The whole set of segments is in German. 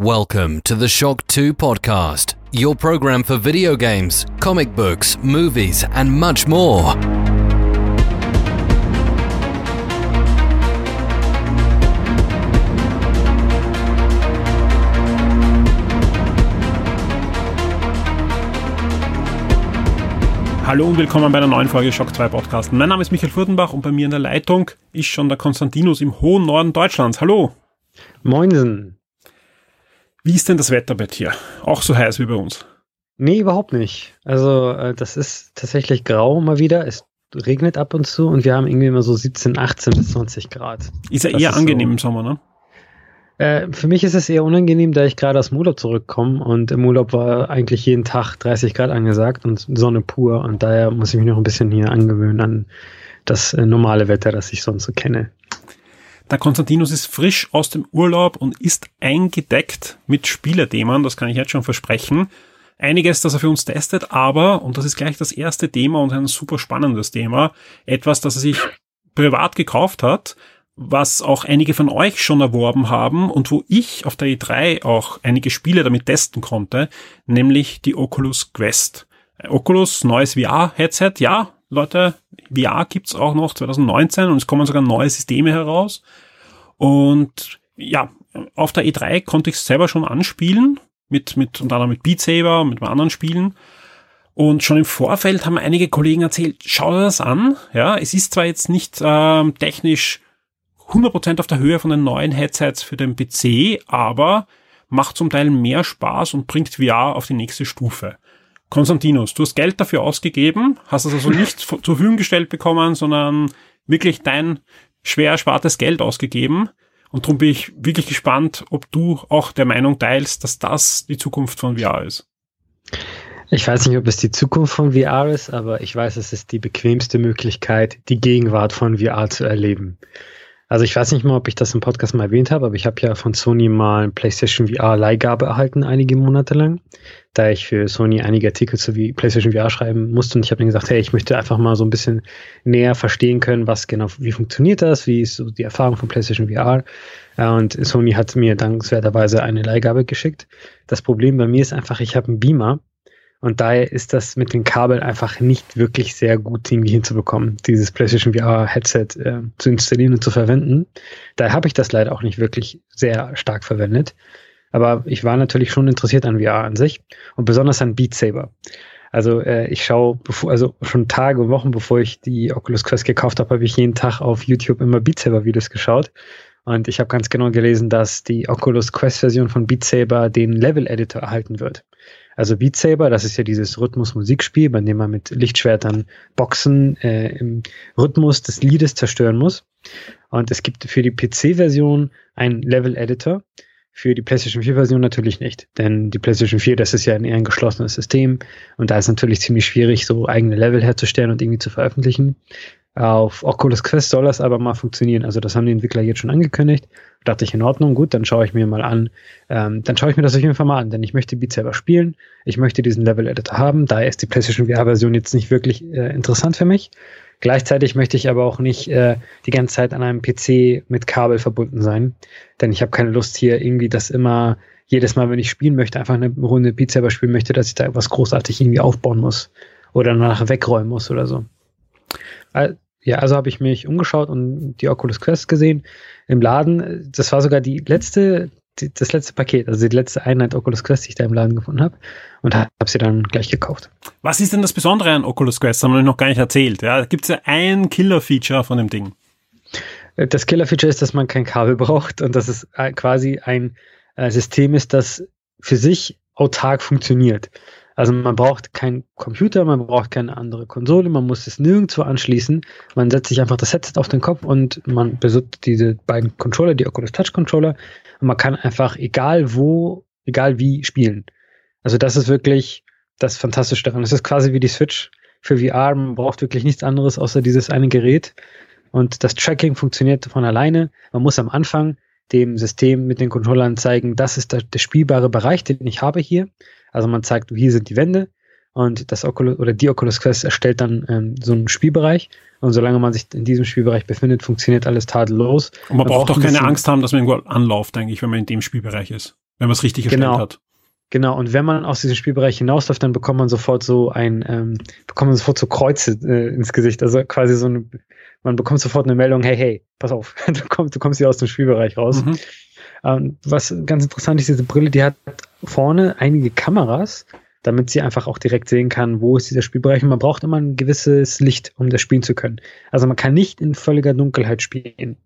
Welcome to the Shock 2 podcast, your program for video games, comic books, movies, and much more. Hallo und willkommen bei einer neuen Folge Shock 2 Podcast. Mein Name ist Michael Furtenbach und bei mir in der Leitung ist schon der Konstantinus im hohen Norden Deutschlands. Hallo. Moinsen. Wie ist denn das Wetter bei dir? Auch so heiß wie bei uns? Nee, überhaupt nicht. Also äh, das ist tatsächlich grau mal wieder. Es regnet ab und zu und wir haben irgendwie immer so 17, 18 bis 20 Grad. Ist ja Das eher ist angenehm so- im Sommer, ne? Äh, für mich ist es eher unangenehm, da ich gerade aus dem Urlaub zurückkomme und im Urlaub war eigentlich jeden Tag 30 Grad angesagt und Sonne pur und daher muss ich mich noch ein bisschen hier angewöhnen an das äh, normale Wetter, das ich sonst so kenne. Der Konstantinus ist frisch aus dem Urlaub und ist eingedeckt mit Spielerthemen, das kann ich jetzt schon versprechen. Einiges, das er für uns testet, aber, und das ist gleich das erste Thema und ein super spannendes Thema, etwas, das er sich privat gekauft hat, was auch einige von euch schon erworben haben und wo ich auf der E3 auch einige Spiele damit testen konnte, nämlich die Oculus Quest. Oculus, neues VR-Headset, ja, Leute, VR gibt's auch noch 2019 und es kommen sogar neue Systeme heraus. Und ja, auf der E3 konnte ich selber schon anspielen, mit, mit, unter anderem mit Beat Saber, mit anderen Spielen. Und schon im Vorfeld haben einige Kollegen erzählt, schau dir das an. Ja, es ist zwar jetzt nicht ähm, technisch 100% auf der Höhe von den neuen Headsets für den PC, aber macht zum Teil mehr Spaß und bringt VR auf die nächste Stufe. Konstantinus, du hast Geld dafür ausgegeben, hast es also nicht zur Verfügung gestellt bekommen, sondern wirklich dein schwer erspartes Geld ausgegeben. Und darum bin ich wirklich gespannt, ob du auch der Meinung teilst, dass das die Zukunft von VR ist. Ich weiß nicht, ob es die Zukunft von VR ist, aber ich weiß, es ist die bequemste Möglichkeit, die Gegenwart von VR zu erleben. Also ich weiß nicht mal, ob ich das im Podcast mal erwähnt habe, aber ich habe ja von Sony mal PlayStation VR Leihgabe erhalten, einige Monate lang, da ich für Sony einige Artikel zu wie PlayStation VR schreiben musste und ich habe dann gesagt, hey, ich möchte einfach mal so ein bisschen näher verstehen können, was genau, wie funktioniert das, wie ist so die Erfahrung von PlayStation VR. Äh, Und Sony hat mir dankenswerterweise eine Leihgabe geschickt. Das Problem bei mir ist einfach, ich habe einen Beamer und daher ist das mit den Kabeln einfach nicht wirklich sehr gut irgendwie hinzubekommen, dieses PlayStation VR Headset äh, zu installieren und zu verwenden. Daher habe ich das leider auch nicht wirklich sehr stark verwendet. Aber ich war natürlich schon interessiert an VR an sich und besonders an Beat Saber. Also äh, ich schaue, bevor, also schon Tage und Wochen bevor ich die Oculus Quest gekauft habe, habe ich jeden Tag auf YouTube immer Beat Saber Videos geschaut. Und ich habe ganz genau gelesen, dass die Oculus Quest Version von Beat Saber den Level Editor erhalten wird. Also Beat Saber, das ist ja dieses Rhythmus-Musikspiel, bei dem man mit Lichtschwertern Boxen äh, im Rhythmus des Liedes zerstören muss. Und es gibt für die PC-Version einen Level-Editor, für die PlayStation 4-Version natürlich nicht. Denn die PlayStation 4, das ist ja ein eher ein geschlossenes System und da ist natürlich ziemlich schwierig, so eigene Level herzustellen und irgendwie zu veröffentlichen. Auf Oculus Quest soll das aber mal funktionieren. Also das haben die Entwickler jetzt schon angekündigt. Dachte ich in Ordnung, gut, dann schaue ich mir mal an. Ähm, dann schaue ich mir das auf jeden Fall mal an, denn ich möchte Beat selber spielen. Ich möchte diesen Level Editor haben. Daher ist die PlayStation VR-Version jetzt nicht wirklich äh, interessant für mich. Gleichzeitig möchte ich aber auch nicht äh, die ganze Zeit an einem PC mit Kabel verbunden sein, denn ich habe keine Lust hier irgendwie das immer jedes Mal, wenn ich spielen möchte, einfach eine Runde Beat selber spielen möchte, dass ich da was großartig irgendwie aufbauen muss oder nachher wegräumen muss oder so. Ja, also habe ich mich umgeschaut und die Oculus Quest gesehen im Laden. Das war sogar die letzte, die, das letzte Paket, also die letzte Einheit Oculus Quest, die ich da im Laden gefunden habe und habe sie dann gleich gekauft. Was ist denn das Besondere an Oculus Quest? Das haben wir noch gar nicht erzählt. Ja, da gibt es ja ein Killer-Feature von dem Ding. Das Killer-Feature ist, dass man kein Kabel braucht und dass es äh, quasi ein äh, System ist, das für sich autark funktioniert. Also man braucht keinen Computer, man braucht keine andere Konsole, man muss es nirgendwo anschließen. Man setzt sich einfach das Headset auf den Kopf und man besitzt diese beiden Controller, die Oculus Touch Controller und man kann einfach egal wo, egal wie spielen. Also das ist wirklich das Fantastische daran. Es ist quasi wie die Switch für VR. Man braucht wirklich nichts anderes außer dieses eine Gerät. Und das Tracking funktioniert von alleine. Man muss am Anfang dem System mit den Controllern zeigen, das ist der, der spielbare Bereich, den ich habe hier. Also man zeigt, hier sind die Wände und das Oculus oder die Oculus Quest erstellt dann ähm, so einen Spielbereich. Und solange man sich in diesem Spielbereich befindet, funktioniert alles tadellos. Und man, braucht braucht doch ein keine Angst haben, dass man irgendwo anläuft, eigentlich, wenn man in dem Spielbereich ist. Wenn man es richtig Genau. erstellt hat. Genau, und wenn man aus diesem Spielbereich hinausläuft, dann bekommt man sofort so ein, ähm, bekommt man sofort so Kreuze äh, ins Gesicht. Also quasi so eine, man bekommt sofort eine Meldung, hey, hey, pass auf, du kommst, du kommst hier aus dem Spielbereich raus. Mhm. Ähm, was ganz interessant ist, diese Brille, die hat vorne einige Kameras, damit sie einfach auch direkt sehen kann, wo ist dieser Spielbereich. Und man braucht immer ein gewisses Licht, um das spielen zu können. Also man kann nicht in völliger Dunkelheit spielen.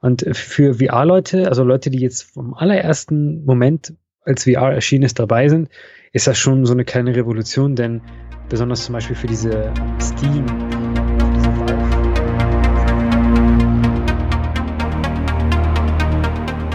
Und für VR-Leute, also Leute, die jetzt vom allerersten Moment, als VR erschienen ist, dabei sind, ist das schon so eine kleine Revolution, denn besonders zum Beispiel für diese Steam,